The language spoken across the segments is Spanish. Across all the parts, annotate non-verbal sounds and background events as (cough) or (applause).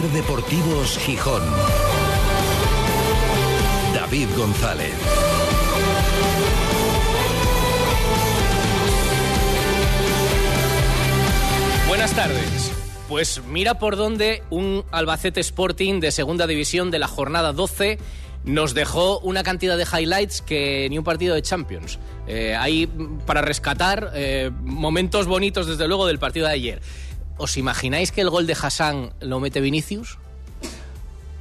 Deportivos Gijón. David González. Buenas tardes. Pues mira por dónde un Albacete Sporting de segunda división de la jornada 12 nos dejó una cantidad de highlights que ni un partido de Champions. Eh, hay para rescatar eh, momentos bonitos, desde luego, del partido de ayer. ¿Os imagináis que el gol de Hassan lo mete Vinicius?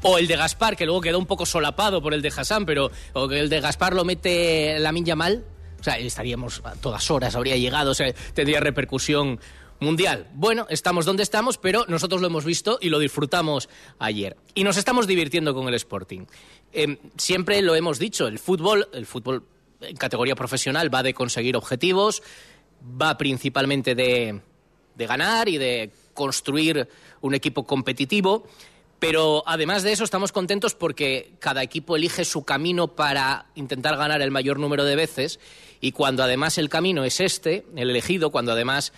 O el de Gaspar, que luego quedó un poco solapado por el de Hassan, pero o que el de Gaspar lo mete la mal. O sea, estaríamos a todas horas, habría llegado, o sea, tendría repercusión mundial. Bueno, estamos donde estamos, pero nosotros lo hemos visto y lo disfrutamos ayer. Y nos estamos divirtiendo con el Sporting. Em, siempre lo hemos dicho, el fútbol, el fútbol en categoría profesional va de conseguir objetivos, va principalmente de, de ganar y de construir un equipo competitivo. Pero además de eso estamos contentos porque cada equipo elige su camino para intentar ganar el mayor número de veces y cuando además el camino es este, el elegido, cuando además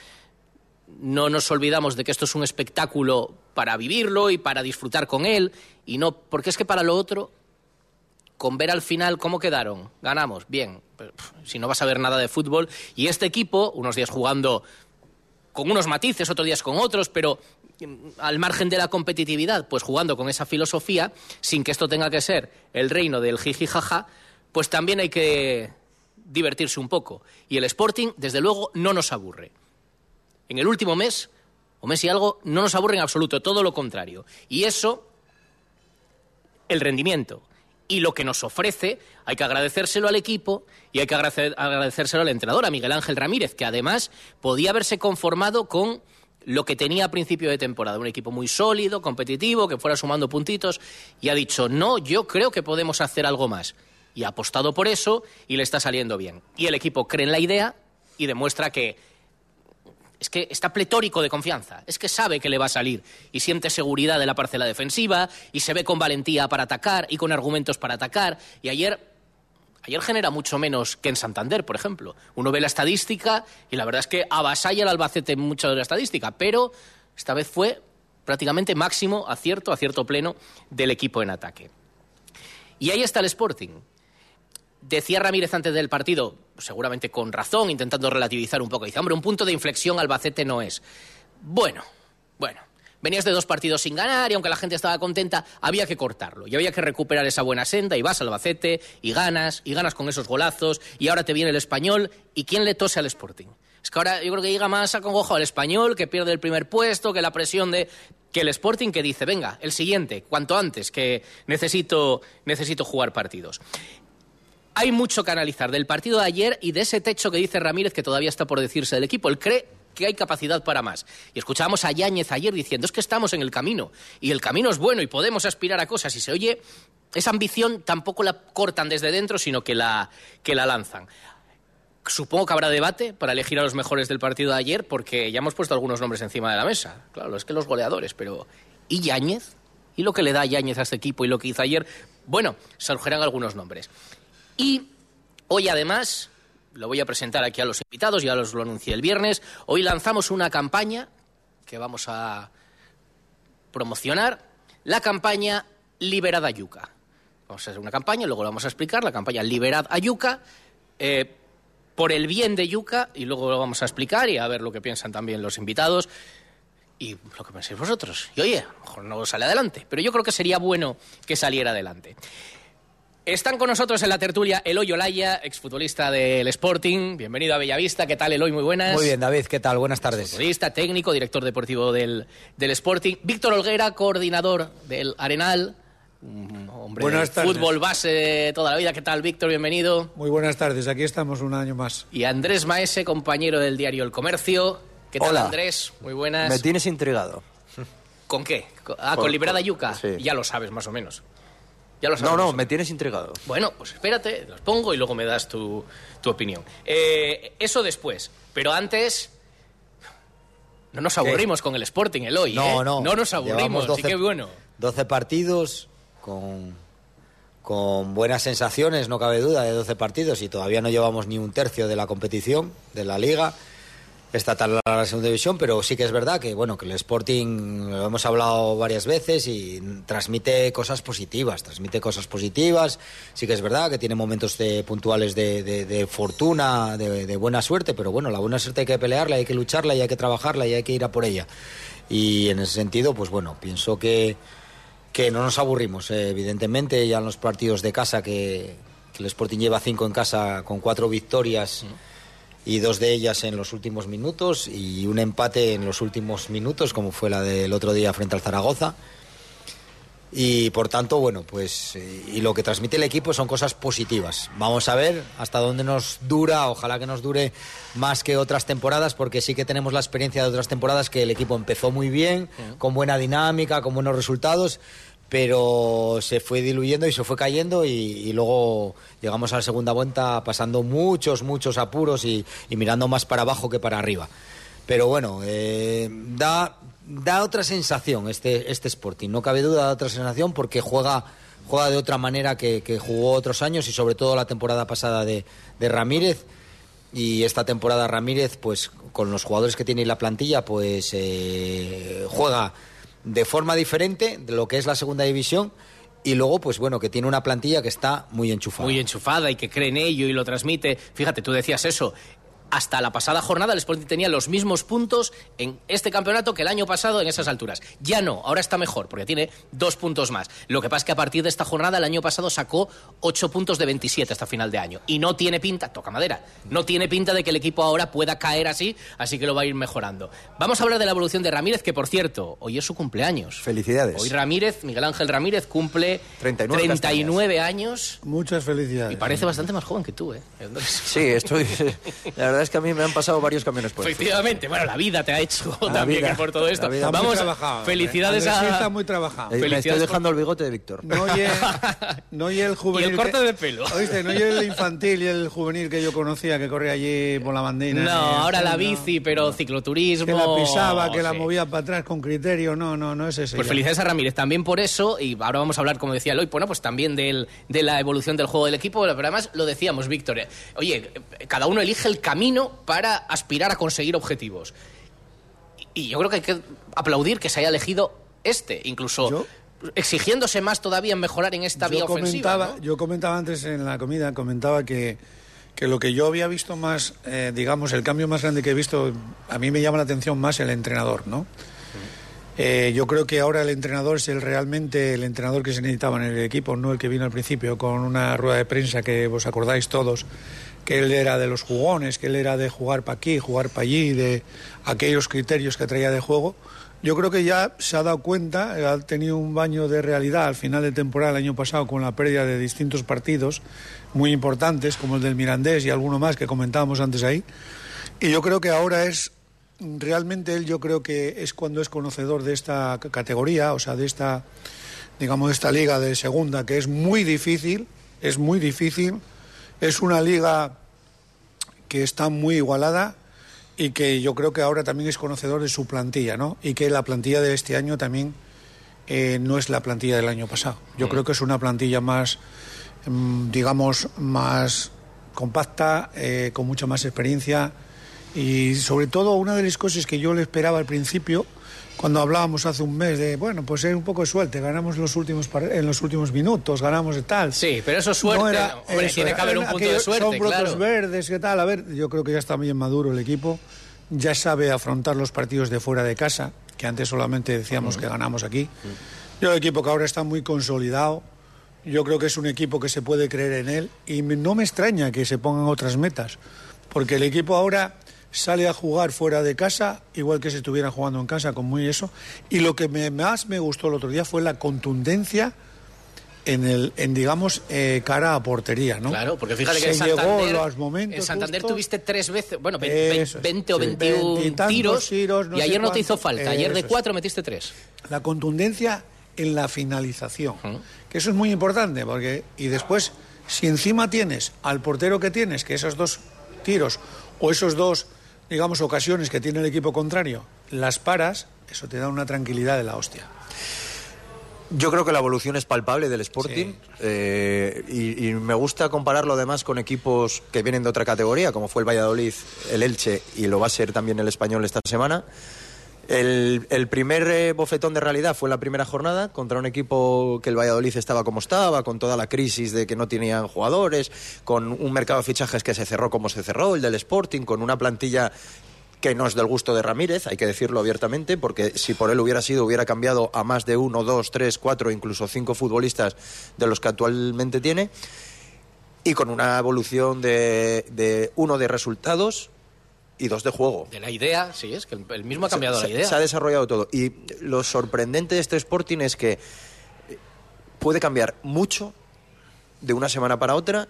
no nos olvidamos de que esto es un espectáculo para vivirlo y para disfrutar con él, y no, porque es que para lo otro, con ver al final cómo quedaron, ganamos, bien, si no vas a ver nada de fútbol, y este equipo, unos días jugando con unos matices, otros días con otros, pero mm, al margen de la competitividad, pues jugando con esa filosofía, sin que esto tenga que ser el reino del jiji jaja, pues también hay que divertirse un poco. Y el Sporting, desde luego, no nos aburre en el último mes, o mes y algo, no nos aburre en absoluto, todo lo contrario. Y eso, el rendimiento y lo que nos ofrece, hay que agradecérselo al equipo y hay que agradecérselo al entrenador, a Miguel Ángel Ramírez, que además podía haberse conformado con lo que tenía a principio de temporada, un equipo muy sólido, competitivo, que fuera sumando puntitos, y ha dicho, no, yo creo que podemos hacer algo más. Y ha apostado por eso y le está saliendo bien. Y el equipo cree en la idea y demuestra que es que está pletórico de confianza, es que sabe que le va a salir y siente seguridad de la parcela defensiva y se ve con valentía para atacar y con argumentos para atacar. Y ayer, ayer genera mucho menos que en Santander, por ejemplo. Uno ve la estadística y la verdad es que avasalla el Albacete mucho de la estadística, pero esta vez fue prácticamente máximo acierto, acierto pleno del equipo en ataque. Y ahí está el Sporting Decía Ramírez antes del partido, seguramente con razón, intentando relativizar un poco. Dice, hombre, un punto de inflexión Albacete no es. Bueno, bueno. Venías de dos partidos sin ganar y aunque la gente estaba contenta, había que cortarlo. Y había que recuperar esa buena senda y vas al Albacete y ganas, y ganas con esos golazos, y ahora te viene el español. ¿Y quién le tose al Sporting? Es que ahora yo creo que llega más a congojo al español, que pierde el primer puesto, que la presión de que el Sporting que dice, venga, el siguiente, cuanto antes, que necesito, necesito jugar partidos hay mucho que analizar del partido de ayer y de ese techo que dice Ramírez que todavía está por decirse del equipo. Él cree que hay capacidad para más. Y escuchábamos a Yáñez ayer diciendo, es que estamos en el camino, y el camino es bueno y podemos aspirar a cosas, y se oye, esa ambición tampoco la cortan desde dentro, sino que la, que la lanzan. Supongo que habrá debate para elegir a los mejores del partido de ayer, porque ya hemos puesto algunos nombres encima de la mesa. Claro, es que los goleadores, pero ¿y Yáñez? ¿Y lo que le da Yáñez a este equipo y lo que hizo ayer? Bueno, surgirán algunos nombres. Y hoy además, lo voy a presentar aquí a los invitados, ya los lo anuncié el viernes, hoy lanzamos una campaña que vamos a promocionar, la campaña Liberad Ayuca. Vamos a hacer una campaña, luego lo vamos a explicar, la campaña Liberad Ayuca, eh, por el bien de Yuca, y luego lo vamos a explicar y a ver lo que piensan también los invitados y lo que penséis vosotros. Y oye, a lo mejor no sale adelante, pero yo creo que sería bueno que saliera adelante. Están con nosotros en la tertulia Eloy Olaya, exfutbolista del Sporting. Bienvenido a Bellavista. ¿Qué tal, Eloy? Muy buenas. Muy bien, David. ¿Qué tal? Buenas tardes. Futbolista, técnico, director deportivo del, del Sporting. Víctor Olguera, coordinador del Arenal. hombre buenas tardes. fútbol base toda la vida. ¿Qué tal, Víctor? Bienvenido. Muy buenas tardes. Aquí estamos un año más. Y Andrés Maese, compañero del diario El Comercio. ¿Qué tal, Andrés? Muy buenas. Me tienes intrigado. ¿Con qué? Ah, con, Liberada Yuca. Sí. Ya lo sabes, más o menos no, no, me tienes intrigado. Bueno, pues espérate, los pongo y luego me das tu, opinión. Eh, eso después. Pero antes, no nos aburrimos con el Sporting, el hoy. No, ¿eh? no. No nos aburrimos, 12, qué bueno. 12 partidos con, con buenas sensaciones, no cabe duda, de 12 partidos y todavía no llevamos ni un tercio de la competición, de la liga. Está tan la segunda división, pero sí que es verdad que bueno que el Sporting lo hemos hablado varias veces y transmite cosas positivas, transmite cosas positivas. Sí que es verdad que tiene momentos de, puntuales de, fortuna, de, buena suerte, pero bueno, la buena suerte hay que pelearla, hay que lucharla hay que trabajarla y hay que ir a por ella. Y en ese sentido, pues bueno, pienso que que no nos aburrimos, eh, evidentemente, ya en los partidos de casa que, el Sporting lleva cinco en casa con cuatro victorias y dos de ellas en los últimos minutos y un empate en los últimos minutos, como fue la del otro día frente al Zaragoza. Y por tanto, bueno, pues y lo que transmite el equipo son cosas positivas. Vamos a ver hasta dónde nos dura, ojalá que nos dure más que otras temporadas, porque sí que tenemos la experiencia de otras temporadas que el equipo empezó muy bien, con buena dinámica, con buenos resultados, pero se fue diluyendo y se fue cayendo y, luego llegamos a la segunda vuelta pasando muchos, muchos apuros y, mirando más para abajo que para arriba. Pero bueno, eh, da, da otra sensación este, este Sporting, no cabe duda, da otra sensación porque juega, juega de otra manera que, jugó otros años y sobre todo la temporada pasada de, Ramírez y esta temporada Ramírez, pues con los jugadores que tiene la plantilla, pues eh, juega de forma diferente de lo que es la segunda división y luego, pues bueno, que tiene una plantilla que está muy enchufada. Muy enchufada y que cree en ello y lo transmite. Fíjate, tú decías eso hasta la pasada jornada el Sporting tenía los mismos puntos en este campeonato que el año pasado en esas alturas. Ya no, ahora está mejor porque tiene dos puntos más. Lo que pasa es que a partir de esta jornada el año pasado sacó ocho puntos de 27 hasta final de año. Y no tiene pinta, toca madera, no tiene pinta de que el equipo ahora pueda caer así, así que lo va a ir mejorando. Vamos a hablar de la evolución de Ramírez, que por cierto, hoy es su cumpleaños. Felicidades. Hoy Ramírez, Miguel Ángel Ramírez, cumple 39, 39 años. Muchas felicidades. Y parece bastante más joven que tú, ¿eh? Sí, estoy. (laughs) La verdad es que a mí me han pasado varios camiones por Efectivamente, bueno, la vida te ha hecho (laughs) también por todo esto. Vamos, felicidades a... está muy trabajado. Eh, me estoy dejando el bigote de Víctor. No y, el, (laughs) no y el juvenil... Y el corte de pelo. ¿Oíste? No y el (laughs) infantil y el juvenil que yo conocía, que corría allí por la bandina. No, ahora la bici, pero cicloturismo... Que la pisaba, que la movía para atrás con criterio. No, no, no es ese. Pues felicidades a Ramírez también por eso, y ahora vamos a hablar, como decía Eloy, bueno, pues también del, de la evolución del juego del equipo, pero además lo decíamos, Víctor. Eh, oye, cada uno elige el camino para aspirar a conseguir objetivos. Y yo creo que hay que aplaudir que se haya elegido este, incluso exigiéndose más todavía en mejorar en esta vía ofensiva. Yo comentaba antes en la comida, comentaba que, que lo que yo había visto más, eh, digamos, el cambio más grande que he visto, a mí me llama la atención más el entrenador, ¿no? Eh, yo creo que ahora el entrenador es el realmente el entrenador que se necesitaba en el equipo, no el que vino al principio con una rueda de prensa que vos acordáis todos, que él era de los jugones, que él era de jugar para aquí, jugar para allí, de aquellos criterios que traía de juego. Yo creo que ya se ha dado cuenta, ha tenido un baño de realidad al final de temporada el año pasado con la pérdida de distintos partidos muy importantes, como el del Mirandés y alguno más que comentábamos antes ahí. Y yo creo que ahora es realmente él, yo creo que es cuando es conocedor de esta categoría, o sea, de esta, digamos, de esta liga de segunda, que es muy difícil, es muy difícil es una liga que está muy igualada y que yo creo que ahora también es conocedor de su plantilla, ¿no? Y que la plantilla de este año también eh, no es la plantilla del año pasado. Yo mm. creo que es una plantilla más, mm, digamos, más compacta, eh, con mucha más experiencia y sobre todo una de las cosas que yo le esperaba al principio cuando hablábamos hace un mes de, bueno, pues es un poco de suerte, ganamos los últimos en los últimos minutos, ganamos de tal. Sí, pero eso es suerte, hombre, tiene que haber un punto de suerte, Son brotos verdes, ¿qué tal? A ver, yo creo que ya está bien maduro el equipo, ya sabe afrontar los partidos de fuera de casa, que antes solamente decíamos que ganamos aquí. Yo el equipo que ahora está muy consolidado, yo creo que es un equipo que se puede creer en él y no me extraña que se pongan otras metas, porque el equipo ahora sale a jugar fuera de casa, igual que si estuviera jugando en casa, con muy eso. Y lo que más me gustó el otro día fue la contundencia en el en digamos eh, cara a portería no claro porque fíjate que en Santander, los momentos en Santander tuviste tres veces bueno 20, o 21 tiros, y ayer no te hizo falta ayer de cuatro metiste tres. La contundencia en la finalización que eso es muy importante porque y después si encima tienes al portero que tienes que esos dos tiros o esos dos digamos, ocasiones que tiene el equipo contrario, las paras, eso te da una tranquilidad de la hostia. Yo creo que la evolución es palpable del Sporting eh, y, y me gusta compararlo además con equipos que vienen de otra categoría, como fue el Valladolid, el Elche y lo va a ser también el Español esta semana. El, primer eh, bofetón de realidad fue la primera jornada contra un equipo que el Valladolid estaba como estaba, con toda la crisis de que no tenían jugadores, con un mercado de fichajes que se cerró como se cerró, el del Sporting, con una plantilla que no es del gusto de Ramírez, hay que decirlo abiertamente, porque si por él hubiera sido, hubiera cambiado a más de uno, dos, tres, cuatro, incluso cinco futbolistas de los que actualmente tiene, y con una evolución de, de uno de resultados y dos de juego. De la idea, sí, es que el, mismo ha cambiado se, la idea. Se ha desarrollado todo. Y lo sorprendente de este Sporting es que puede cambiar mucho de una semana para otra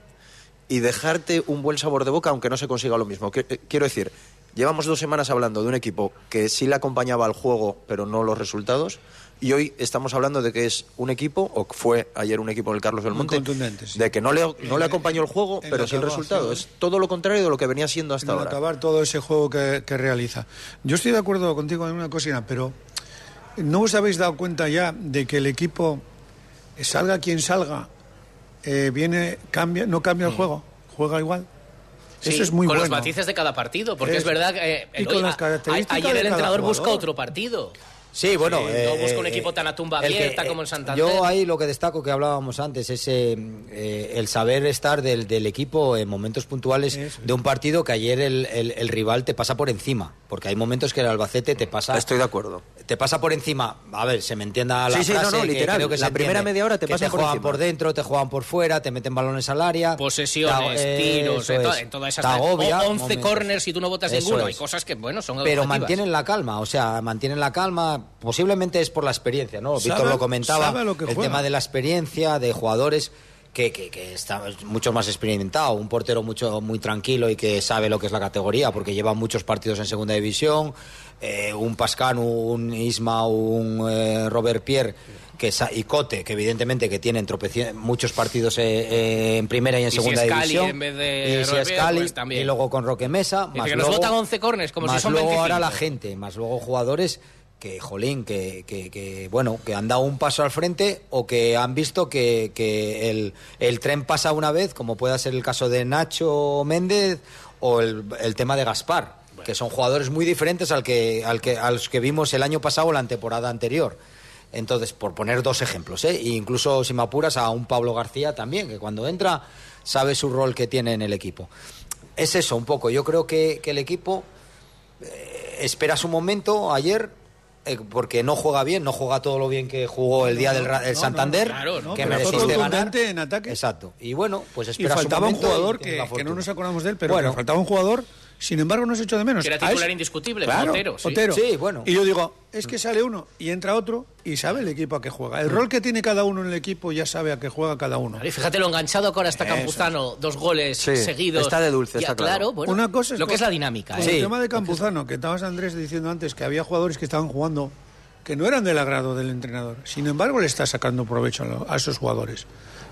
y dejarte un buen sabor de boca aunque no se consiga lo mismo. Eh, Quiero decir, llevamos dos semanas hablando de un equipo que sí le acompañaba al juego pero no los resultados y hoy estamos hablando de que es un equipo, o fue ayer un equipo del Carlos contundente, sí. de que no le, no le acompañó el juego en pero sí el resultado. Es todo lo contrario de lo que venía siendo hasta en ahora. acabar todo ese juego que, que realiza. Yo estoy de acuerdo contigo en una cosina, pero ¿no os habéis dado cuenta ya de que el equipo, salga quien salga, eh, viene, cambia, no cambia el juego, juega igual? Sí, Eso es muy con bueno. los matices de cada partido, porque Es- es, verdad que eh, y el- con oye, las a- características ayer el entrenador busca otro partido. Sí, bueno. Sí, eh, no busca un eh, equipo tan a tumba el que- abierta como el Santander. Yo ahí lo que destaco que hablábamos antes es eh, eh, el saber estar del, del equipo en momentos puntuales Eso. de un partido que ayer el, el- el rival te pasa por encima. Porque hay momentos que el Albacete te pasa. Estoy de acuerdo. Te pasa por encima, a ver, se me entienda la Sí, sí, no, frase, no, que literal. creo que La primera entiende, media hora te que pasan te por juegan encima. por dentro, te juegan por fuera, te meten balones al área. Posesiones, te- tiros, en, to- en todas esas... Te agobia o 11 momentos. corners y tú no votas Eso ninguno. es. Hay cosas que, bueno, son pero mantienen la calma, o sea, mantienen la calma. Posiblemente es por la experiencia, ¿no? Sabe- Víctor lo comentaba, sabe lo que el tema de la experiencia de jugadores que, que, que está mucho más experimentado, un portero mucho muy tranquilo y que sabe lo que es la categoría, porque lleva muchos partidos en segunda división, eh, un Pascano, un Isma, un eh, Robert Pierre que y Cote, que evidentemente que tienen tropeci- muchos partidos eh, eh, en primera y en Y si segunda Cali división. en vez de y si Robert es Pierre, Cali, pues también. y luego con Roque Mesa, más que nos luego- votan 11 corners, como si más son luego 25. ahora la gente, más luego jugadores que, jolín, que, que, que, bueno, que han dado un paso al frente o que han visto que, que el, el tren pasa una vez, como pueda ser el caso de Nacho Méndez o el, el tema de Gaspar, que son jugadores muy diferentes al que, al que, a los que vimos el año pasado o la temporada anterior. Entonces, por poner dos ejemplos, ¿eh? E incluso si me apuras a un Pablo García también, que cuando entra sabe su rol que tiene en el equipo. Es eso, un poco. Yo creo que, que el equipo eh, espera su momento ayer eh, porque no juega bien, no juega todo lo bien que jugó el día del Ra- el no, Santander, no, claro, no, que pero fue mereciste ganar. contundente en ataque. Exacto. Y bueno, pues Y espera faltaba su un jugador y que, que no nos acordamos de él, pero Bueno. faltaba un jugador, sin embargo no se echó de menos. Que era titular indiscutible, claro, Otero, sí. Otero. Sí, bueno. Y yo digo, es que sale uno y entra otro y sabe el equipo a qué juega. El rol que tiene cada uno en el equipo ya sabe a qué juega cada uno. Vale, Fíjate lo enganchado que ahora está Eso. Campuzano, dos goles Sí, seguidos. está de dulce, Ya, está claro. bueno, Una cosa es lo que es la dinámica. Con ¿eh? el tema de Campuzano, que estabas Andrés diciendo antes que había jugadores que estaban jugando que no eran del agrado del entrenador. Sin embargo, le está sacando provecho a, lo- a esos jugadores.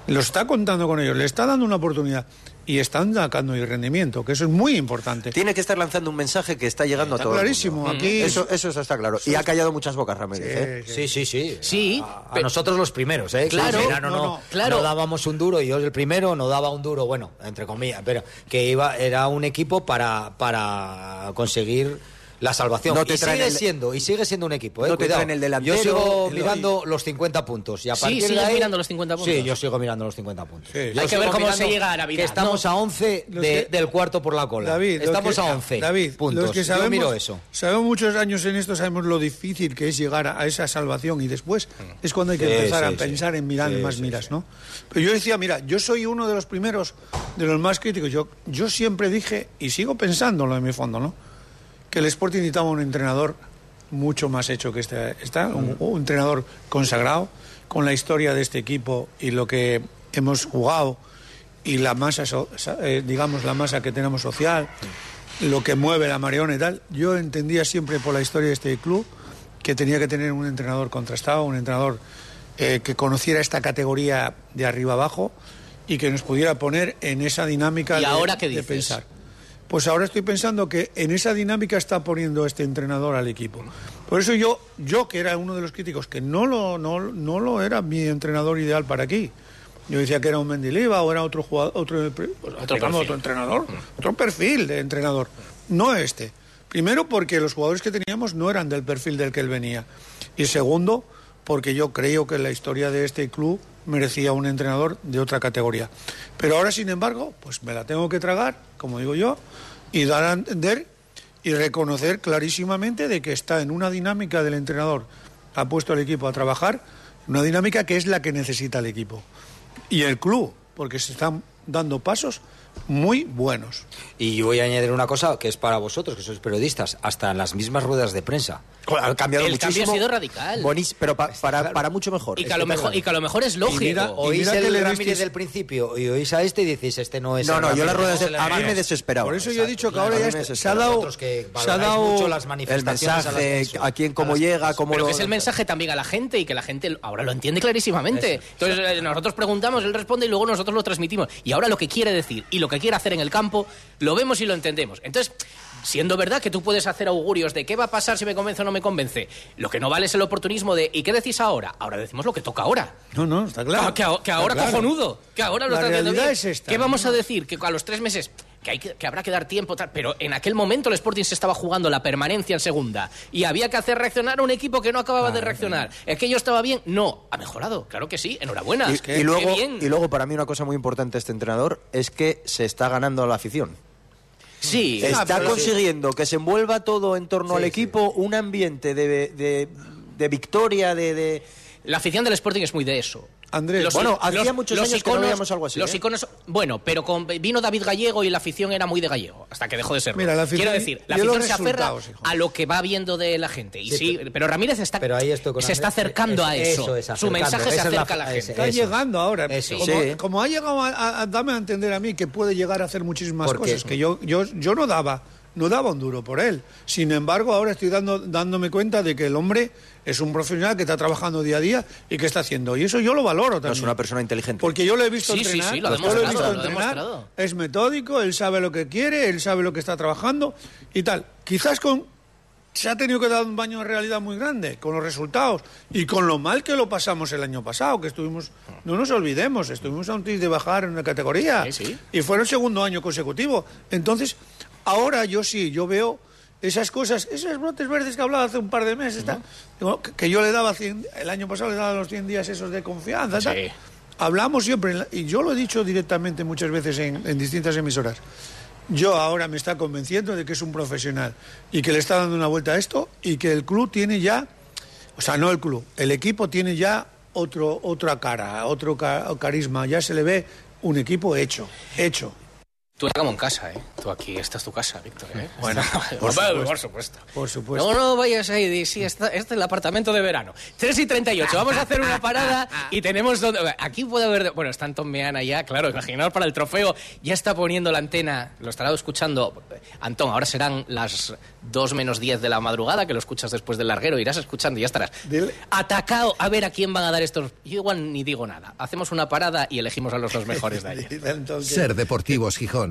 Lo está contando con ellos, le está dando una oportunidad y están sacando el rendimiento, que eso es muy importante. Tiene que estar lanzando un mensaje que está llegando Está a todo el clarísimo, mundo. aquí- Eso, eso está claro. Y ha callado muchas bocas, Ramírez. ¿eh? Sí, sí, sí. Sí, A, a pe- nosotros los primeros, ¿eh? Claro, en verano no, no, no, claro. no dábamos un duro y yo el primero no daba un duro, bueno, entre comillas, pero que iba era un equipo para, para conseguir la salvación. No te y sigue el- siendo, y sigue siendo un equipo, ¿eh? No te Cuidado. traen el delantero, Yo sigo el- mirando los 50 puntos. Y a Sí, sigues ahí- mirando los 50 puntos. Sí, yo sigo mirando los 50 puntos. Sí. Yo Hay que ver cómo se llega a Navidad, Que estamos ¿no? a 11 Los de- que- del cuarto por la cola. David, estamos que- a 11 David, puntos. los que yo sabemos, miro eso. sabemos muchos años en esto, sabemos lo difícil que es llegar a, a esa salvación y después es cuando hay que Sí, empezar sí, a pensar en mirar Sí, más sí, miras, sí. ¿no? Pero yo decía, mira, yo soy uno de los primeros, de los más críticos. Yo, yo siempre dije, y sigo pensándolo en mi fondo, ¿no? Que el Sporting necesitaba un entrenador mucho más hecho que este, está, un, un entrenador consagrado, con la historia de este equipo y lo que hemos jugado y la masa, eh, digamos, la masa que tenemos social, lo que mueve la Mariona y tal. Yo entendía siempre por la historia de este club que tenía que tener un entrenador contrastado, un entrenador eh, que conociera esta categoría de arriba abajo y que nos pudiera poner en esa dinámica ¿Y de, ahora qué de dices? pensar. Pues ahora estoy pensando que en esa dinámica está poniendo este entrenador al equipo. Por eso yo, yo que era uno de los críticos, que no lo, no, no lo era mi entrenador ideal para aquí. Yo decía que era un Mendiliva o era otro jugador, otro, pues, otro, otro entrenador, otro perfil de entrenador, no este. Primero porque los jugadores que teníamos no eran del perfil del que él venía. Y segundo, porque yo creo que la historia de este club merecía un entrenador de otra categoría. Pero ahora, sin embargo, pues me la tengo que tragar, como digo yo, y dar a entender y reconocer clarísimamente de que está en una dinámica del entrenador, ha puesto al equipo a trabajar, una dinámica que es la que necesita el equipo. Y el club, porque se están dando pasos muy buenos. Y voy a añadir una cosa que es para vosotros, que sois periodistas, hasta en las mismas ruedas de prensa. Ha cambiado el muchísimo. cambio ha sido radical. Buenísimo, pero pa- para, para mucho mejor. Y que, a lo mejor, y que a lo mejor es lógico. mira- Oís mira que el le Ramírez del principio y oís a este y decís, este no es No, el no, yo las ruedas de... el A mí me desesperaba. Por eso yo he dicho que ahora A ya está- se ha dado, que se ha dado mucho las El manifestaciones a las mensaje, eso, a quién, cómo las- llega, cómo Pero lo... que es el mensaje también a la gente y que la gente ahora lo entiende clarísimamente. Entonces eh, nosotros preguntamos, él responde y luego nosotros lo transmitimos. Y ahora lo que quiere decir y lo que quiere hacer en el campo, lo vemos y lo entendemos. Entonces, siendo verdad que tú puedes hacer augurios de qué va a pasar si me convence o no me convence, lo que no vale es el oportunismo de ¿y qué decís ahora? Ahora decimos lo que toca ahora. No, no, está claro. Ah, que, ahora Está claro. cojonudo, que ahora lo La está haciendo realidad bien. es esta, ¿Qué vamos a decir? Que a los tres meses que, hay que, que habrá que dar tiempo, tal, pero en aquel momento el Sporting se estaba jugando la permanencia en segunda y había que hacer reaccionar a un equipo que no acababa de reaccionar. ¿Aquello estaba bien? No, ha mejorado, claro que sí, enhorabuena. Y, Qué y luego, bien. y luego, para mí, una cosa muy importante de este entrenador es que se está ganando a la afición. sí, Está pero- consiguiendo que se envuelva todo en torno al equipo, un ambiente de, de- de victoria, de, de- la afición del Sporting es muy de eso. Andrés, Bueno, hacía muchos años que no veíamos algo así, Los ¿eh? iconos, bueno, pero con, vino David Gallego y la afición era muy de Gallego, hasta que dejó de ser. Mira, la afición- Quiero decir, la los afición se aferra hijo. a lo que va viendo de la gente. Y sí, Sí, pero, Ramírez está, Pero ahí estoy con se está Andrés. acercando a Es- eso. eso es, Su mensaje se es la acerca a la gente. Está Eso. llegando ahora. Eso. Como, Sí. como ha llegado a, a- a darme a entender a mí que puede llegar a hacer muchísimas Porque- cosas que yo, yo, yo no daba. No daba un duro por él. Sin embargo, ahora estoy dando, dándome cuenta de que el hombre es un profesional que está trabajando día a día y que está haciendo. Y eso yo lo valoro también. no es una persona inteligente. Porque yo lo he visto Sí, sí, entrenar. sí, lo he visto lo ha entrenar, demostrado. Es metódico, él sabe lo que quiere, él sabe lo que está trabajando y tal. Quizás con se ha tenido que dar un baño de realidad muy grande con los resultados y con lo mal que lo pasamos el año pasado, que estuvimos, no nos olvidemos, estuvimos a un tris de bajar en una categoría Sí, sí. y fue el segundo año consecutivo. Entonces, ahora yo sí, yo veo esas cosas, esos brotes verdes que hablaba hace un par de meses, que, yo le daba 100 el año pasado le daba los 100 días esos de confianza. Sí. Hablamos siempre, y yo lo he dicho directamente muchas veces en, en distintas emisoras. Yo ahora me está convenciendo de que es un profesional y que le está dando una vuelta a esto y que el club tiene ya, o sea, no el club, el equipo tiene ya otro, otra cara, otro ca- carisma, ya se le ve un equipo hecho, hecho. Tú eres como en casa, ¿eh? Tú aquí, esta es tu casa, Víctor, ¿eh? (laughs) Bueno, (laughs) por, por supuesto. Por supuesto. No, no vayas ahí, di, sí, esta- este es el apartamento de verano. 3 y 38, vamos a hacer una parada y tenemos donde... Aquí puede haber... Bueno, está Antón Meana ya, claro, imaginaos para el trofeo, ya está poniendo la antena, lo estará escuchando Antón, ahora serán las 2 menos 10 de la madrugada, que lo escuchas después del larguero, irás escuchando y ya estarás. Dile- Atacado, a ver a quién van a dar estos... Yo igual ni digo nada, hacemos una parada y elegimos a los dos mejores de ayer. (laughs) Ser Deportivos Gijón.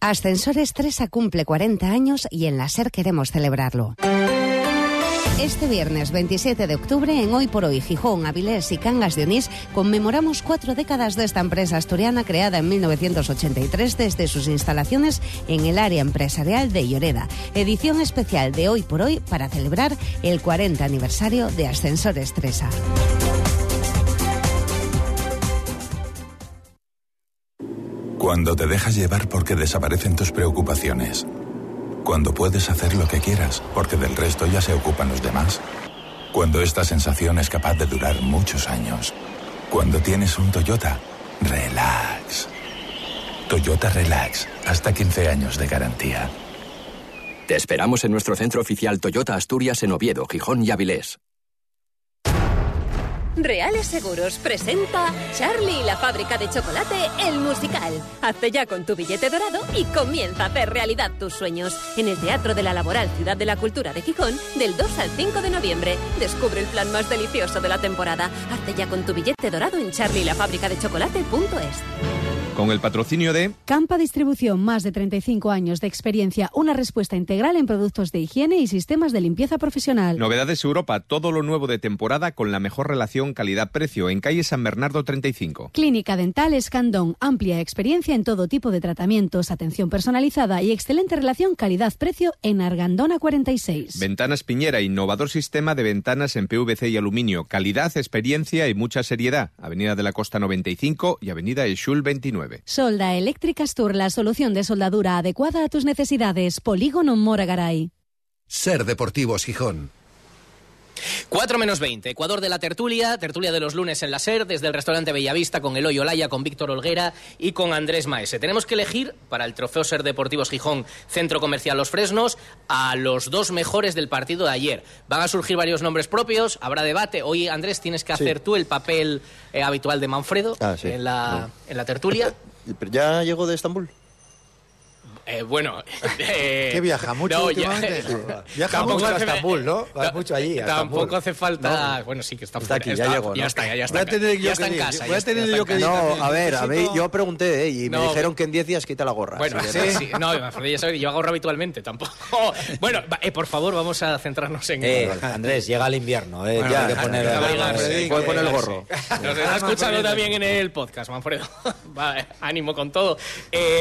Ascensores 3 cumple 40 años y en la SER queremos celebrarlo. Este viernes 27 de octubre, en Hoy por Hoy, Gijón, Avilés y Cangas de Onís, conmemoramos cuatro décadas de esta empresa asturiana creada en 1983 desde sus instalaciones en el área empresarial de Lloreda. Edición especial de Hoy por Hoy para celebrar el 40 aniversario de Ascensores 3A. Cuando te dejas llevar porque desaparecen tus preocupaciones. Cuando puedes hacer lo que quieras porque del resto ya se ocupan los demás. Cuando esta sensación es capaz de durar muchos años. Cuando tienes un Toyota, relax. Toyota Relax, hasta 15 años de garantía. Te esperamos en nuestro centro oficial Toyota Asturias en Oviedo, Gijón y Avilés. Reales Seguros presenta Charlie y la fábrica de chocolate, el musical. Hazte ya con tu billete dorado y comienza a hacer realidad tus sueños. En el Teatro de la Laboral Ciudad de la Cultura de Gijón, del 2 al 5 de noviembre. Descubre el plan más delicioso de la temporada. Hazte ya con tu billete dorado en charlielafabricadechocolate.es. Con el patrocinio de Campa Distribución, más de 35 años de experiencia, una respuesta integral en productos de higiene y sistemas de limpieza profesional. Novedades Europa, todo lo nuevo de temporada con la mejor relación calidad-precio en calle San Bernardo 35. Clínica Dental Escandón, amplia experiencia en todo tipo de tratamientos, atención personalizada y excelente relación calidad-precio en Argandona 46. Ventanas Piñera, innovador sistema de ventanas en PVC y aluminio, calidad, experiencia y mucha seriedad. Avenida de la Costa 95 y Avenida Eshul 29. Solda Eléctrica Tour, la solución de soldadura adecuada a tus necesidades. Polígono Moragaray. Ser Deportivos Gijón. 4 menos 20, Ecuador de la tertulia, tertulia de los lunes en la SER, desde el restaurante Bellavista con Eloy Olaya, con Víctor Olguera y con Andrés Maese. Tenemos que elegir para el trofeo Ser Deportivos Gijón, Centro Comercial Los Fresnos, a los dos mejores del partido de ayer. Van a surgir varios nombres propios, habrá debate. Hoy, Andrés, tienes que hacer tú el papel eh, habitual de Manfredo Ah, sí. en, la, en la tertulia. (laughs) ¿Ya llegó de Estambul? Eh, bueno, (laughs) eh, ¿Qué viaja mucho no, últimamente? (laughs) ya- Viaja Tampoco mucho a Estambul, ¿no? Va ta- mucho allí, a Tampoco Estambul. hace falta. Bueno, sí que está, Está fuera, aquí, ya llegó, Ya ¿no? está, ya está. Voy a tener yo ya que está casa. voy a ya está- tener ya yo está que. No, a ver, a mí yo pregunté ¿eh? y me dijeron que en 10 días quita la gorra. Bueno, sí. No, Manfredo, ya sabes, yo ahorro habitualmente, tampoco. (laughs) Bueno, eh, por favor, vamos a centrarnos en. Eh, Andrés, llega el invierno, eh, Bueno, ya hay que ya, poner... ya, el- ya, ya, Puede poner el gorro. Nos está escuchando también en el podcast, Manfredo. Ánimo con todo.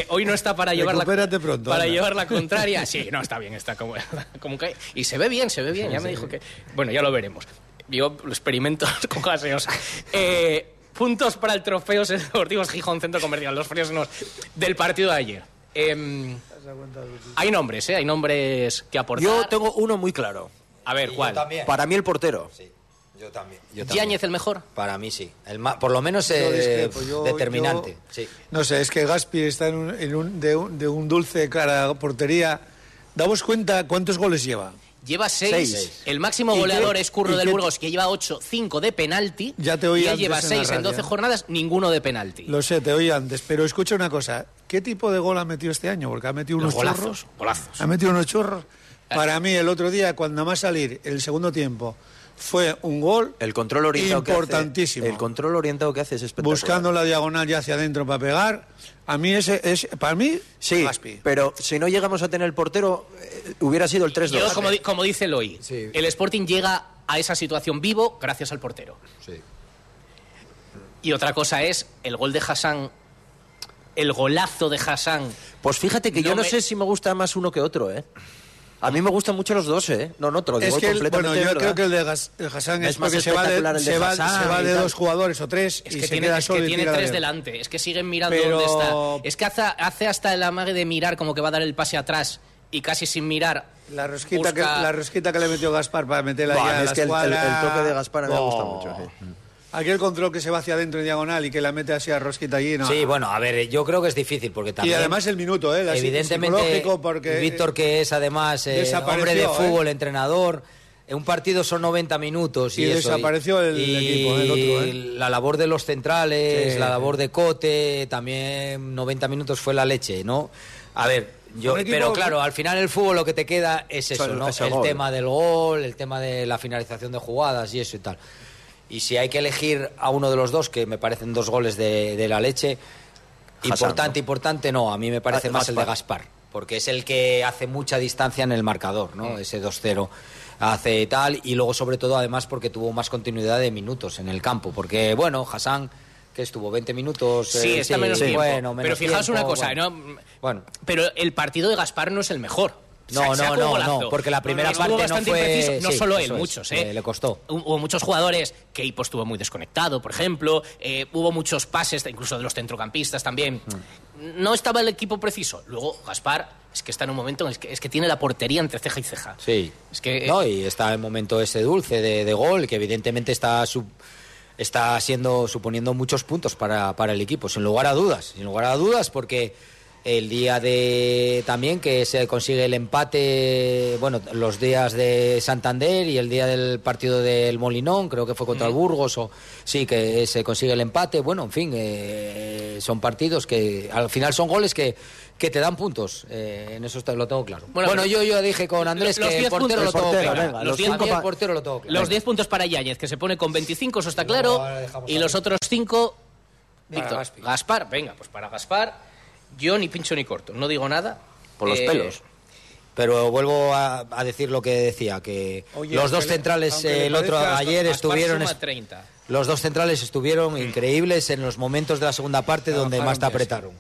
Hoy no está para llevar la, Pronto, para anda. llevar la contraria. (laughs) Sí, no, está bien, está como, (laughs) como que... Y se ve bien, se ve bien. Ya me dijo que... Bueno, ya lo veremos. Yo lo experimento (laughs) con gaseosa. Eh, puntos para el trofeo Deportivos Gijón Centro Comercial, los fresnos del partido de ayer. Em, hay nombres, ¿eh? Hay nombres que aportar. Yo tengo uno muy claro. A ver, ¿cuál? Para mí el portero. Sí, yo también. Yo también. Yáñez el mejor. Para mí sí. El ma- por lo menos Yo eh, discrepo, yo- determinante. yo- Sí. No sé, es que Gaspi está en un, en un- de, un, de un dulce cara portería. Damos cuenta cuántos goles lleva. Lleva seis. Seis. El máximo ¿Y goleador qué- es Curro del qué- Burgos, que lleva ocho, cinco de penalti. Ya te oí y él antes lleva en la seis en. 12 jornadas, ninguno de penalti. Lo sé, te oí antes, pero escucha una cosa. ¿Qué tipo de gol ha metido este año? Porque ha metido Los unos golazos, chorros. golazos. Ha metido unos chorros. Para mí, el otro día, cuando más salir el segundo tiempo, fue un gol El control orientado que hace- importantísimo. el control orientado que hace es espectacular. buscando la diagonal ya hacia adentro para pegar. A mí ese es, para mí, Sí, Gaspi. pero si no llegamos a tener el portero, eh, hubiera sido el 3-2. Yo, como, como dice Sí. el Sporting llega a esa situación vivo gracias al portero. Sí. Y otra cosa es el gol de Hassan, el golazo de Hassan. Pues fíjate que No yo no me- sé si me gusta más uno que otro, ¿eh? A mí me gustan mucho los dos, ¿eh? No, no, te lo digo Es que, el- completamente bueno, yo de verdad. creo que el de Gas- el Hassan es, Es más porque se va de, el de se va, se va y de dos jugadores o tres Es y que se tiene, queda es que solo y tiene tres de- delante. Es que siguen mirando Pero- dónde está. Es que hace, hace hasta el amague de mirar como que va a dar el pase atrás y casi sin mirar. La rosquita, que, busca- la rosquita que le metió Gaspar para meterla Buah, ya a es la que el, el- el toque de Gaspar me ha gustado Oh. mucho. sí. Aquel control que se va hacia adentro en diagonal y que la mete así a rosquita allí. No. Sí, bueno, a ver, yo creo que es difícil porque y también... además el minuto, ¿eh? La Evidentemente, porque Víctor, que es además eh, hombre de ¿eh? fútbol, entrenador, en un partido son 90 minutos y, Y eso, desapareció el y equipo, el otro, ¿eh? la labor de los centrales, Sí. la labor de Cote, también 90 minutos fue la leche, ¿no? A ver, yo, pero claro, al final el fútbol lo que te queda es eso, ¿no? el tema del gol, el tema de la finalización de jugadas y eso y tal. Y si hay que elegir a uno de los dos, que me parecen dos goles de, de la leche, Hassan, importante, ¿no? importante no, a mí me parece Ah, más el de Gaspar. Porque es el que hace mucha distancia en el marcador, Mm. ¿no? Ese 2-0 hace tal, y luego sobre todo además porque tuvo más continuidad de minutos en el campo, porque bueno, Hassan, que estuvo 20 minutos... Sí, eh, está menos tiempo. bueno, menos Pero fijaos tiempo, una cosa, bueno. ¿no? Bueno, Pero el partido de Gaspar no es el mejor. No, no, no, no, porque la primera parte no fue- impreciso. No sí, solo él, es, muchos, ¿eh? le- le costó. Hu- Hubo muchos jugadores, Keipo estuvo muy desconectado, por ejemplo. eh, hubo muchos pases, incluso de los centrocampistas también. Mm. No estaba el equipo preciso. Luego, Gaspar es que está en un momento en el que, es que tiene la portería entre ceja y ceja. Sí. Es que- No, y está el momento ese dulce de, de gol, que evidentemente está está siendo suponiendo muchos puntos para, para el equipo, sin lugar a dudas. Sin lugar a dudas, porque el día de también que se consigue el empate, bueno, los días de Santander y el día del partido del Molinón, creo que fue contra el Burgos, o sí, que se consigue el empate. Bueno, en fin, eh, son partidos que al final son goles que, que te dan puntos. Eh, en eso está- lo tengo claro. Bueno, Bueno, pero- yo, yo dije con Andrés Los que el 10 portero lo Venga, los Los 10 el portero lo tengo claro. Los 10 puntos para Yáñez, que se pone con 25, eso está claro. y los otros 5, Víctor. Gaspar, venga, pues para Gaspar, yo ni pincho ni corto, no digo nada. Por los Eh, pelos. Pero vuelvo a, a decir lo que decía, que Oye, los dos le- centrales le eh, el otro ayer estuvieron suma es- 30. los dos centrales estuvieron increíbles en los momentos de la segunda parte donde más te apretaron.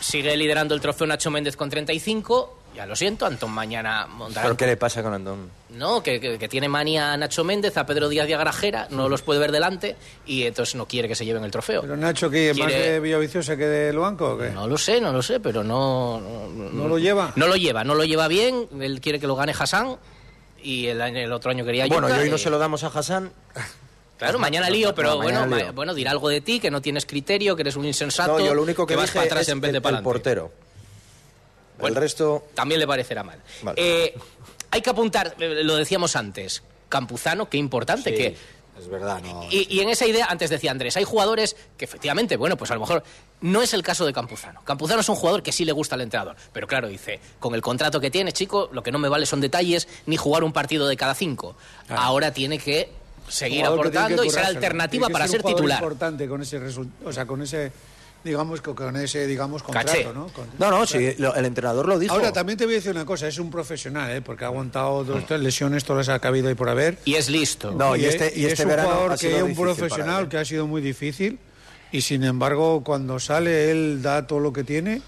Sigue liderando el trofeo Nacho Méndez con 35. Ya lo siento, Antón mañana montará. ¿Pero qué le pasa con Antón? No, que, que- que tiene manía a Nacho Méndez, a Pedro Díaz y a Grajera, no los puede ver delante y entonces no quiere que se lleven el trofeo. Pero Nacho. ¿Más Quiere- de Villaviciosa que de Luanco o qué? No lo sé, no lo sé, pero no... ¿No, ¿No lo lleva? No lo lleva, no lo lleva bien, él quiere que lo gane Hassan y el, año- el otro año quería Bueno, y hoy no se lo damos a Hassan. Claro, mañana lío, pero No, bueno, mañana lío. bueno, dirá algo de ti, que no tienes criterio, que eres un insensato, No, yo lo único que, vas dije para atrás es en vez de para el adelante. Portero. el resto... También le parecerá mal. Vale. Eh, hay que apuntar, eh, lo decíamos antes, Campuzano, qué importante Sí, que... es verdad, no. Y, y en esa idea, antes decía Andrés, hay jugadores que efectivamente, bueno, pues a lo mejor no es el caso de Campuzano. Campuzano es un jugador que sí le gusta al entrenador. Pero claro, dice, con el contrato que tiene, chico, lo que no me vale son detalles ni jugar un partido de cada cinco. Ahora tiene que seguir que que aportando y ser alternativa Tiene que para ser ser un jugador titular. importante con ese resultado, o sea, con ese digamos con con ese digamos Caché. contrato, ¿no? Con- No, no, sí, lo- el entrenador lo dijo. Ahora también te voy a decir una cosa, es un profesional, ¿eh? porque ha aguantado dos tres lesiones, todas las ha cabido y por haber. Y es listo. No, y este- y es este un verano jugador ha sido que es un profesional que ha sido muy difícil y sin embargo cuando sale él da todo lo que tiene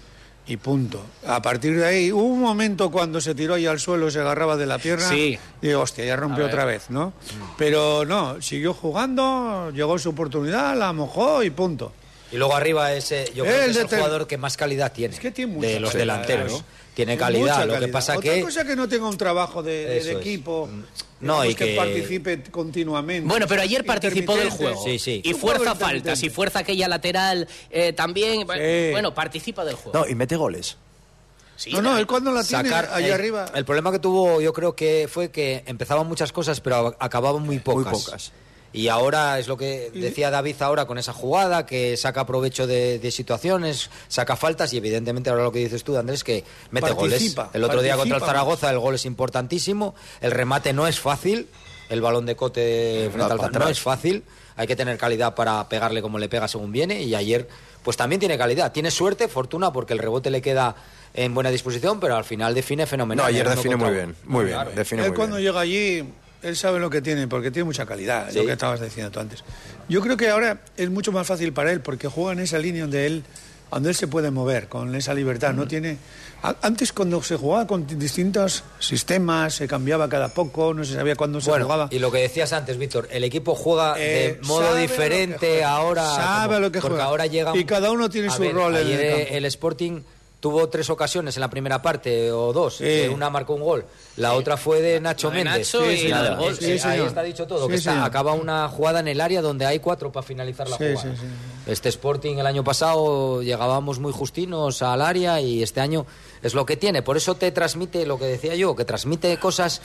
y punto. A partir de ahí hubo un momento cuando se tiró ahí al suelo, se agarraba de la pierna Sí. y digo, hostia, ya rompió otra vez, ¿no? Pero no, siguió jugando, llegó su oportunidad, la mojó y punto. Y luego arriba ese, yo creo El que es el jugador que más calidad tiene que tiene mucha de los calidad, delanteros. claro. Tiene calidad, lo que pasa Otra que cosa que no tenga un trabajo de, de- Eso de es. equipo, No, digamos y que- participe continuamente. Bueno, pero ayer participó del juego. Sí, sí. Y fuerza faltas, y fuerza aquella lateral eh, también. Bueno, participa del juego. No, y mete goles. Sí, No, no, él cuando la tiene sacar allá el, arriba. El problema que tuvo, yo creo que fue que empezaban muchas cosas, pero acababan muy pocas. Muy pocas. Y ahora es lo que decía David ahora con esa jugada, que saca provecho de, de situaciones, saca faltas y evidentemente ahora lo que dices tú, Andrés, que mete Participa, goles. El otro día contra el. Zaragoza el gol es importantísimo, el remate no es fácil, el balón de cote frente al no es fácil, hay que tener calidad para pegarle como le pega según viene y ayer pues también tiene calidad, tiene suerte, fortuna porque el rebote le queda en buena disposición, pero al final define fenomenal. No, ayer uno define muy bien, muy bien, define él muy cuando bien. llega allí, él sabe lo que tiene, porque tiene mucha calidad, Sí. lo que estabas diciendo tú antes. Yo creo que ahora es mucho más fácil para él, porque juega en esa línea donde él, donde él se puede mover, con esa libertad. No tiene. a- Antes cuando se jugaba con distintos sistemas, se cambiaba cada poco, no se sabía cuándo se jugaba. y lo que decías antes, Víctor, el equipo juega Eh, de modo diferente ahora. Sabe como- lo que juega. ahora llega. Y cada uno tiene A su ver, rol en Ayer el el Sporting tuvo tres ocasiones en la primera parte o dos. que Una marcó un gol, la otra fue de Nacho de Méndez. Nacho y Sí, la nada, del gol. es- Sí, ahí está dicho todo. Que está- acaba una jugada en el área donde hay cuatro para finalizar la jugada. Este Sporting el año pasado llegábamos muy justinos al área y este año es lo que tiene. Por eso te transmite lo que decía yo, que transmite cosas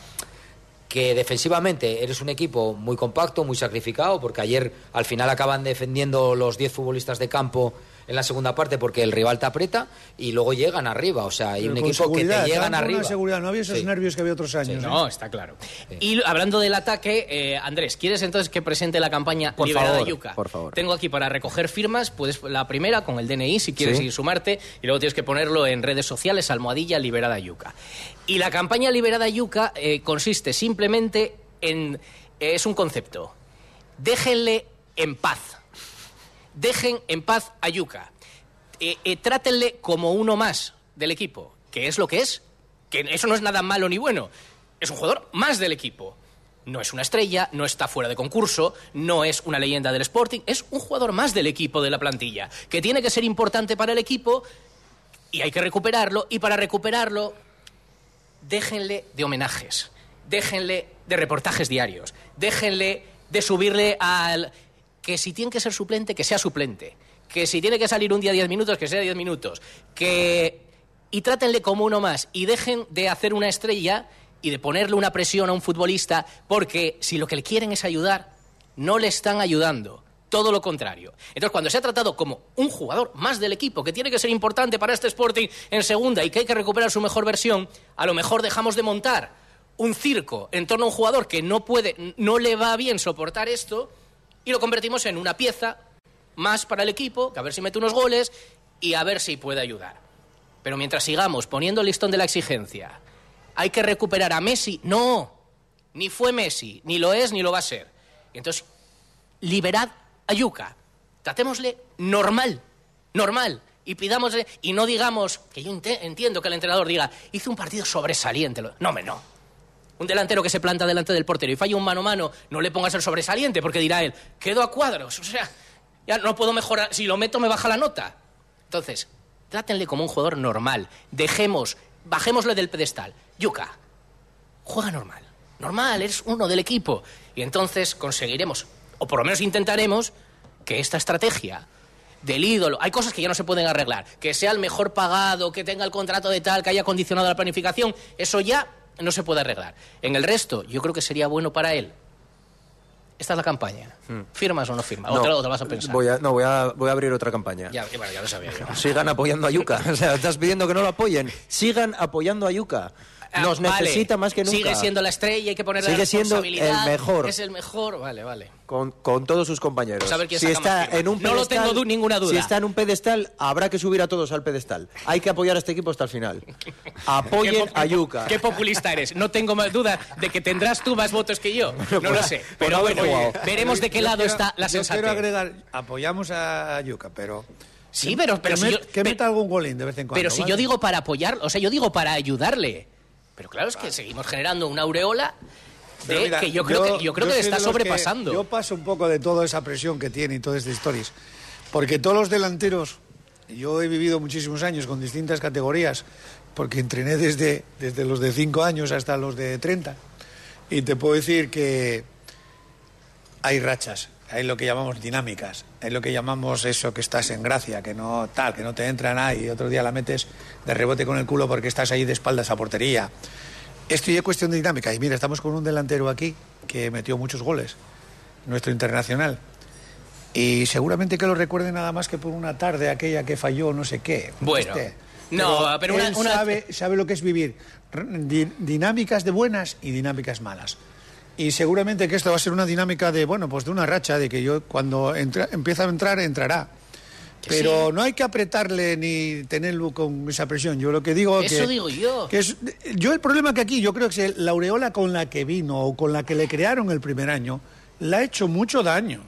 que defensivamente eres un equipo muy compacto, muy sacrificado, porque ayer al final acaban defendiendo los 10 futbolistas de campo en la segunda parte porque el rival te aprieta y luego llegan arriba. O sea, hay Pero un equipo que te llegan arriba. una seguridad, no había esos Sí. nervios que había otros años. ¿eh? No, está claro. Y hablando del ataque, eh, Andrés, ¿quieres entonces que presente la campaña Por Liberada favor, Yuca? por favor. Tengo aquí para recoger firmas, puedes la primera con el DNI si quieres Sí. ir sumarte y luego tienes que ponerlo en redes sociales almohadilla Liberada Yuca. Y la campaña Liberada Yuca eh, consiste simplemente en eh, es un concepto. Déjenle en paz. Dejen en paz a Yuca. Eh, eh, trátenle como uno más del equipo, que es lo que es, que eso no es nada malo ni bueno, es un jugador más del equipo. No es una estrella, no está fuera de concurso, no es una leyenda del Sporting, es un jugador más del equipo de la plantilla, que tiene que ser importante para el equipo y hay que recuperarlo, y para recuperarlo, déjenle de homenajes, déjenle de reportajes diarios, déjenle de subirle al... que si tiene que ser suplente, que sea suplente. Que si tiene que salir un día 10 minutos, que sea 10 minutos. Que... Y trátenle como uno más. Y dejen de hacer una estrella y de ponerle una presión a un futbolista, porque si lo que le quieren es ayudar, no le están ayudando. Todo lo contrario. Entonces, cuando se ha tratado como un jugador más del equipo, que tiene que ser importante para este Sporting en segunda y que hay que recuperar su mejor versión, a lo mejor dejamos de montar un circo en torno a un jugador que no puede, no le va bien soportar esto, y lo convertimos en una pieza más para el equipo, que a ver si mete unos goles y a ver si puede ayudar. Pero mientras sigamos poniendo el listón de la exigencia, hay que recuperar a Messi. No, ni fue Messi, ni lo es, ni lo va a ser. Y entonces, liberad a Yuca. Tratémosle normal, normal. Y pidámosle, y no digamos, que yo entiendo que el entrenador diga, hizo un partido sobresaliente. No, me no. Un delantero que se planta delante del portero y falla un mano a mano, no le pongas el sobresaliente, porque dirá él, quedo a cuadros. O sea, ya no puedo mejorar. Si lo meto, me baja la nota. Entonces, trátenle como un jugador normal. Dejemos, bajémosle del pedestal. Yuka, juega normal. Normal, eres uno del equipo. Y entonces conseguiremos, o por lo menos intentaremos, que esta estrategia del ídolo, hay cosas que ya no se pueden arreglar, que sea el mejor pagado, que tenga el contrato de tal, que haya condicionado la planificación, eso ya no se puede arreglar. En el resto, yo creo que sería bueno para él. Esta es la campaña. ¿Firmas o no firmas? No, o te lo- te lo vas a pensar. Voy a, no, voy a, voy a abrir otra campaña. Ya, bueno, ya lo sabía yo. (laughs) Sigan apoyando a Yuca. (laughs) O sea, estás pidiendo que no lo apoyen. Sigan apoyando a Yuca. Nos Ah, vale. necesita más que nunca. Sigue siendo la estrella, hay que ponerle Sigue la siendo responsabilidad. el mejor. Es el mejor, vale, vale. con, con todos sus compañeros. Pues a ver quién si está en un No lo pedestal, tengo du- ninguna duda. Si está en un pedestal, habrá que subir a todos al pedestal. Hay que apoyar a este equipo hasta el final. (laughs) Apoyen a Yuca. Qué populista eres. No tengo más duda de que tendrás tú más votos que yo. (laughs) No lo sé. Pero bueno, veremos de qué Yo lado quiero- está la Yo sensatez. quiero agregar, apoyamos a Yuca, pero... Sí, pero, pero que, si met- yo- que meta algún golín de vez en cuando. Pero si ¿vale? yo digo para apoyar, o sea, yo digo para ayudarle. Pero claro, es que seguimos generando una aureola de Pero mira, que yo creo que yo creo que soy está sobrepasando. yo paso un poco de toda esa presión que tiene y todas estas historias. Porque todos los delanteros, yo he vivido muchísimos años con distintas categorías, porque entrené desde, desde los de 5 años hasta los de 30. Y te puedo decir que hay rachas, hay lo que llamamos dinámicas, hay lo que llamamos eso que estás en gracia, que no tal, que no te entra nada y otro día la metes de rebote con el culo porque estás ahí de espaldas a portería. Esto ya es cuestión de dinámica. Y mira, estamos con un delantero aquí que metió muchos goles, nuestro internacional. Y seguramente que lo recuerde nada más que por una tarde aquella que falló no sé qué. Bueno, Este. no, pero una- él una- sabe, sabe lo que es vivir dinámicas de buenas y dinámicas malas. Y seguramente que esto va a ser una dinámica de, bueno, pues de una racha, de que yo cuando entra- empieza a entrar, entrará. Pero no hay que apretarle ni tenerlo con esa presión. Yo lo que digo Eso que, digo yo. que es, yo el problema que aquí, yo creo que es la aureola con la que vino o con la que le crearon el primer año, le ha hecho mucho daño.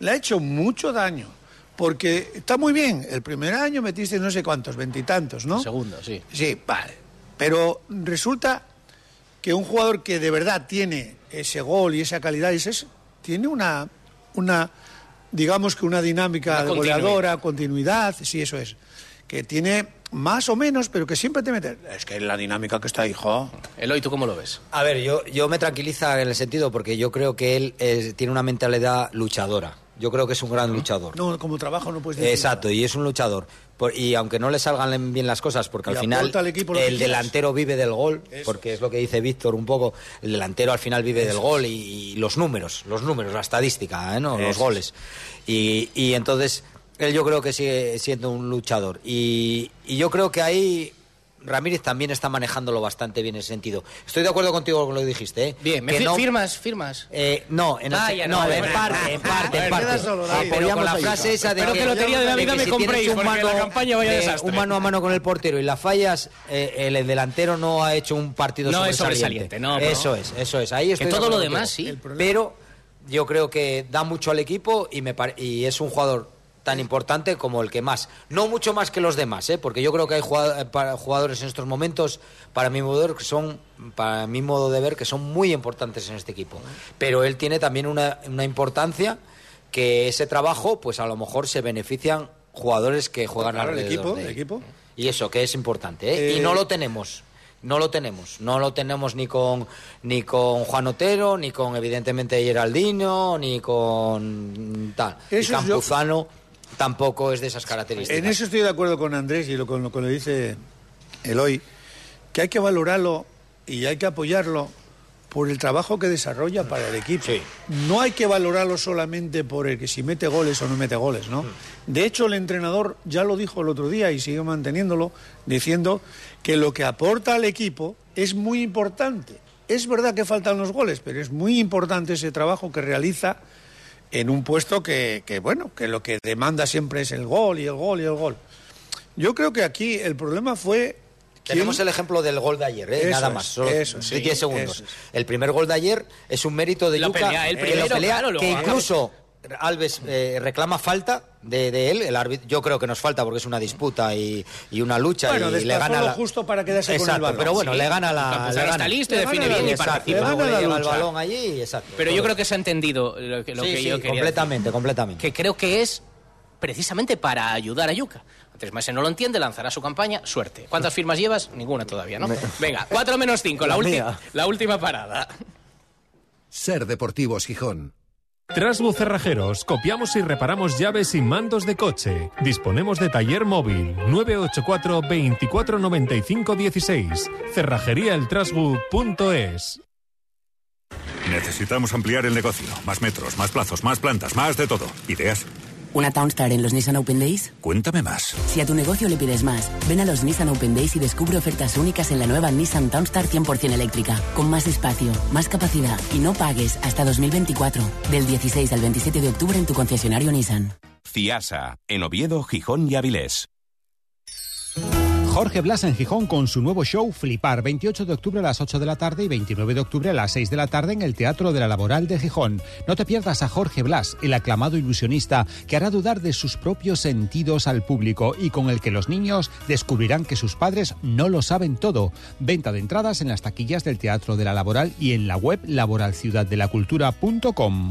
Le ha hecho mucho daño. Porque está muy bien, el primer año metiste no sé cuántos, veintitantos, ¿no? Segundo, sí. Sí, vale. Pero resulta que un jugador que de verdad tiene ese gol y esa calidad, y ese- tiene una, una, digamos que una dinámica Una de continuidad. goleadora, continuidad, sí, eso es. Que tiene más o menos, pero que siempre te mete. Es que la dinámica que está, hijo. Eloy, ¿tú cómo lo ves? A ver, yo, yo me tranquiliza en el sentido porque yo creo que él eh, tiene una mentalidad luchadora. Yo creo que es un gran luchador. No, como trabajo no puedes decir. Exacto, y es un luchador. Por- y aunque no le salgan bien las cosas, porque Y al final al el quieras. delantero vive del gol, porque es lo que dice Víctor un poco, el delantero al final vive del gol y, y los números, los números, la estadística, ¿eh? ¿no? los goles. Y, y entonces él yo creo que sigue siendo un luchador. Y, y yo creo que ahí Ramírez también está manejándolo bastante bien en ese sentido. Estoy de acuerdo contigo con lo que dijiste. ¿eh? Bien, ¿me Que fi- no- firmas, firmas? eh, no, en, el- Vaya, no, no, en parte, en parte, A en ver, parte. solo, David. Pero con la frase esa de Espero que Lotería de Navidad que me si compréis, un porque la mano, campaña vaya de- desastre. un mano a mano con el portero y la fallas, eh, el delantero no ha hecho un partido No es sobresaliente. sobresaliente, no, no. Eso es, eso es. Ahí estoy Que de todo lo demás, sí. Pero yo creo que da mucho al equipo y, me pare- y es un jugador tan importante como el que más. No mucho más que los demás, ¿eh? porque yo creo que hay jugadores en estos momentos, para mi modo de ver, que son, para mi modo de ver, que son muy importantes en este equipo. Pero él tiene también una, una importancia que ese trabajo, pues a lo mejor se benefician jugadores que juegan Claro, el alrededor equipo, de el él. equipo. Y eso, que es importante, ¿eh? Eh, y no lo tenemos. No lo tenemos, no lo tenemos ni con ni con Juan Otero, ni con evidentemente Geraldino, ni con tal. Eso y es yo- Campuzano tampoco es de esas características. En eso estoy de acuerdo con Andrés y lo, con lo que le dice Eloy, que hay que valorarlo y hay que apoyarlo por el trabajo que desarrolla para el equipo. No hay que valorarlo solamente por el que si mete goles o no mete goles, ¿no? De hecho, el entrenador ya lo dijo el otro día y sigue manteniéndolo, diciendo que lo que aporta al equipo es muy importante. Es verdad que faltan los goles, pero es muy importante ese trabajo que realiza en un puesto que, que, bueno, que lo que demanda siempre es el gol y el gol y el gol. Yo creo que aquí el problema fue... quién- Tenemos el ejemplo del gol de ayer, ¿eh? Nada más, solo eso, de sí, 10 segundos. eso es. El primer gol de ayer es un mérito de Lo Yuka, pelea él que primero, lo pelea, claro, lo que incluso Alves eh, reclama falta de, de él, el árbitro, yo creo que nos falta porque es una disputa y, y una lucha Bueno, y le gana la... justo para quedarse con el Exacto, balón. pero bueno, Sí. le gana la... Le está gana- listo y le define gana la bien y lucha, participa. le gana la lleva el balón allí, exacto. Pero yo creo que se ha entendido lo que, lo Sí, que sí, yo quería completamente, decir. completamente. Que creo que es precisamente para ayudar a Yuka. Tres meses no lo entiende, lanzará su campaña, suerte. ¿Cuántas firmas llevas? Ninguna todavía, ¿no? Venga, 4 menos 5, la, La ulti- la última parada. Ser Deportivos Gijón. Trasbu Cerrajeros, copiamos y reparamos llaves y mandos de coche. Disponemos de taller móvil 984 24 95 16. Cerrajeríaeltrasbu.es. Necesitamos ampliar el negocio. Más metros, más plazos, más plantas, más de todo. ¿Ideas? ¿Una Townstar en los Nissan Open Days? Cuéntame más. Si a tu negocio le pides más, ven a los Nissan Open Days y descubre ofertas únicas en la nueva Nissan Townstar 100% eléctrica, con más espacio, más capacidad y no pagues hasta 2024, del 16 al 27 de octubre en tu concesionario Nissan. CIASA, en Oviedo, Gijón y Avilés. Jorge Blas en Gijón con su nuevo show Flipar, 28 de octubre a las 8 de la tarde y 29 de octubre a las 6 de la tarde en el Teatro de la Laboral de Gijón. No te pierdas a Jorge Blas, el aclamado ilusionista que hará dudar de sus propios sentidos al público y con el que los niños descubrirán que sus padres no lo saben todo. Venta de entradas en las taquillas del Teatro de la Laboral y en la web laboralciudaddelacultura.com.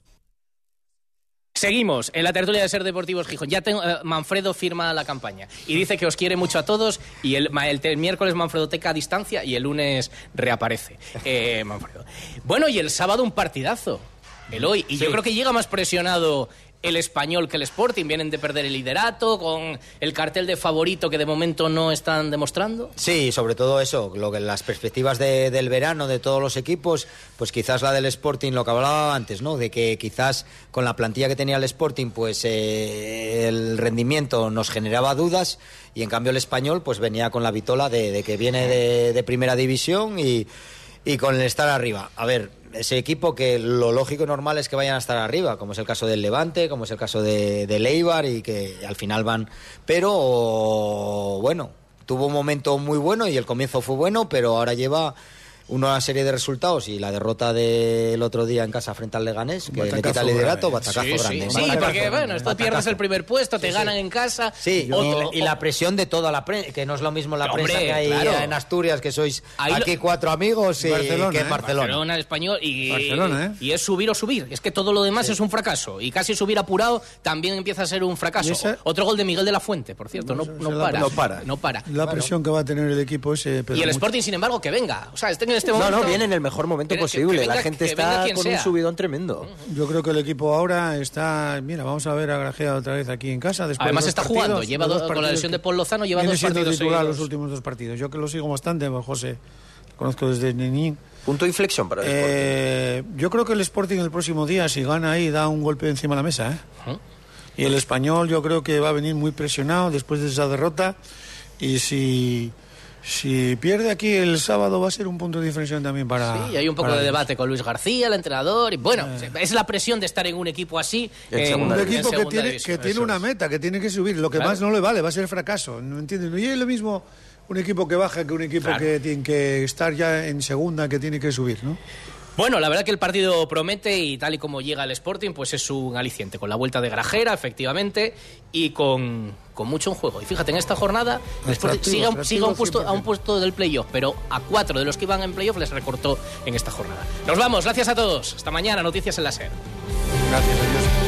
Seguimos en la tertulia de Ser Deportivos Gijón. Ya tengo, eh, Manfredo firma la campaña y dice que os quiere mucho a todos y el, el, el miércoles Manfredo teca a distancia y el lunes reaparece. (laughs) Eh, Manfredo. Bueno, y el sábado un partidazo. El hoy. Y yo creo que llega más presionado el español que el Sporting. Vienen de perder el liderato con el cartel de favorito que de momento no están demostrando. Sí, sobre todo eso, lo que las perspectivas de- del verano de todos los equipos, pues quizás la del Sporting, lo que hablaba antes, ¿no? De que quizás con la plantilla que tenía el Sporting, pues eh, el rendimiento nos generaba dudas y en cambio el español, pues venía con la vitola de, que viene de, de primera división y, y con el estar arriba. A ver, ese equipo que lo lógico y normal es que vayan a estar arriba, como es el caso del Levante, como es el caso de, de Leibar y que al final van. Pero bueno, tuvo un momento muy bueno y el comienzo fue bueno, pero ahora lleva una serie de resultados y la derrota del otro día en casa frente al Leganés, que le Batacazo quita el liderato, grande. batacazo Sí, sí, grande. sí, Batacazo porque bueno, esto pierdes el primer puesto, te ganan en casa. Sí, y, la- y la presión de toda la prensa, que no es lo mismo la Hombre, prensa que hay claro. en Asturias, que sois Ahí lo- aquí cuatro amigos y Barcelona, que en ¿eh? Barcelona. el español y, Barcelona, ¿eh? y es subir o subir. Es que todo lo demás es un fracaso. Y casi subir apurado también empieza a ser un fracaso. Otro gol de Miguel de la Fuente, por cierto. No, no la- para. no para. No para. La presión que va a tener el equipo ese... pero y el mucho. Sporting, sin embargo, que venga. O sea, estén en este No, momento. no, viene en el mejor momento posible. que venga- la gente está con un sea. subidón tremendo. Yo creo que el equipo ahora está... Mira, vamos a ver a Grajea otra vez aquí en casa. Después de Además dos está partidos, jugando. Lleva de dos do- con la lesión de Paul Lozano, lleva Viene dos siendo partidos titular seguidos. los últimos dos partidos. Yo que lo sigo bastante, José, lo conozco desde niñín. Punto de inflexión para el Sporting. Eh, yo creo que el Sporting el próximo día, si gana ahí, da un golpe encima de la mesa. ¿eh? Y el español yo creo que va a venir muy presionado después de esa derrota. Y si Si pierde aquí el sábado va a ser un punto de diferencia también para... Sí, hay un poco de debate con Luis García, el entrenador. Y bueno, Eh. es la presión de estar en un equipo así. en- un en equipo que segunda tiene, división. que tiene una meta, que tiene que subir. Lo que Claro. más no le vale va a ser fracaso. ¿No entiendes? Y es lo mismo un equipo que baja que un equipo Claro. que tiene que estar ya en segunda, que tiene que subir, ¿no? Bueno, la verdad que el partido promete y tal y como llega el Sporting, pues es un aliciente. Con la vuelta de Grajera, efectivamente, y con, con mucho en juego. Y fíjate, en esta jornada sigue, a un- atractivo sigue a, un puesto, 100%. a un puesto del playoff, pero a cuatro de los que iban en playoff les recortó en esta jornada. Nos vamos, gracias a todos. Hasta mañana, noticias en la SER. Gracias, adiós.